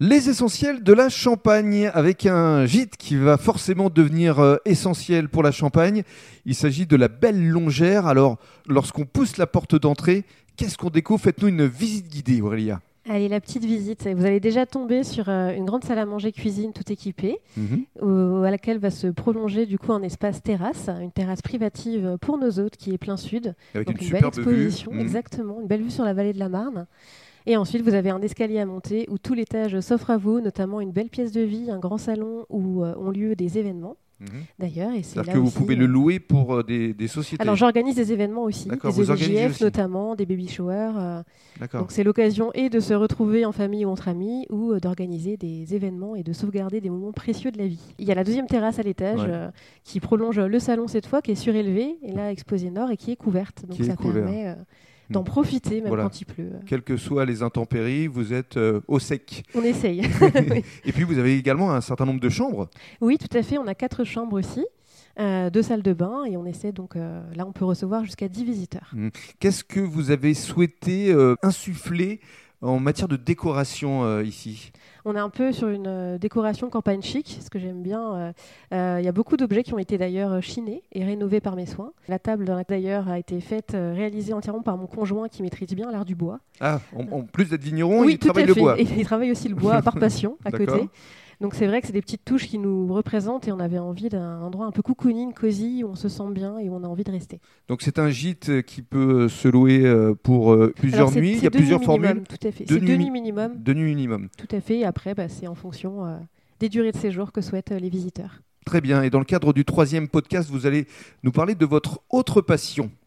Les essentiels de la Champagne, avec un gîte qui va forcément devenir euh, essentiel pour la Champagne. Il s'agit de la Belle Longère. Alors, lorsqu'on pousse la porte d'entrée, qu'est-ce qu'on découvre? Faites-nous une visite guidée, Aurélia. Allez, la petite visite. Vous allez déjà tomber sur euh, une grande salle à manger cuisine tout équipée, Mhm. au- à laquelle va se prolonger du coup un espace terrasse, une terrasse privative pour nos hôtes qui est plein sud. Avec Donc une, une, belle exposition, Mhm. exactement, une belle vue sur la vallée de la Marne. Et ensuite, vous avez un escalier à monter où tout l'étage s'offre à vous, notamment une belle pièce de vie, un grand salon où euh, ont lieu des événements, Mhm. d'ailleurs. Et c'est là que vous pouvez euh, le louer pour euh, des, des sociétés. Alors, j'organise des événements aussi, des EVJF aussi. notamment, des baby showers. euh, D'accord. donc, c'est l'occasion et de se retrouver en famille ou entre amis ou d'organiser des événements et de sauvegarder des moments précieux de la vie. Il y a la deuxième terrasse à l'étage Ouais. qui prolonge le salon cette fois, qui est surélevé et là exposé nord et qui est couverte. Donc, Qui ça permet d'en Mm. profiter même Voilà. quand il pleut. Quelles que soient les intempéries, vous êtes euh, au sec. On essaye. Et puis, vous avez également un certain nombre de chambres. oui, tout à fait. On a quatre chambres aussi, euh, deux salles de bain, et on essaie donc euh, là, on peut recevoir jusqu'à 10 visiteurs. Qu'est-ce que vous avez souhaité insuffler en matière de décoration euh, ici On est un peu sur une euh, décoration campagne chic, ce que j'aime bien. euh, euh, Il y a beaucoup d'objets qui ont été d'ailleurs chinés et rénovés par mes soins. La table d'ailleurs a été faite, réalisée entièrement par mon conjoint qui maîtrise bien l'art du bois. Ah, en, en plus d'être vigneron, oui, il travaille le bois. Et il travaille aussi le bois par passion à côté. Donc c'est vrai que c'est des petites touches qui nous représentent et on avait envie d'un endroit un peu cocooning, cosy, où on se sent bien et où on a envie de rester. Donc c'est un gîte euh, qui peut euh, se louer euh, pour plusieurs nuits. Il y a plusieurs formules. Tout à fait. Deux C'est deux nuits nuits minimum, Deux nuits minimum. tout à fait. Et après, bah, c'est en fonction euh, des durées de séjour que souhaitent euh, les visiteurs. Très bien. Et dans le cadre du troisième podcast, vous allez nous parler de votre autre passion.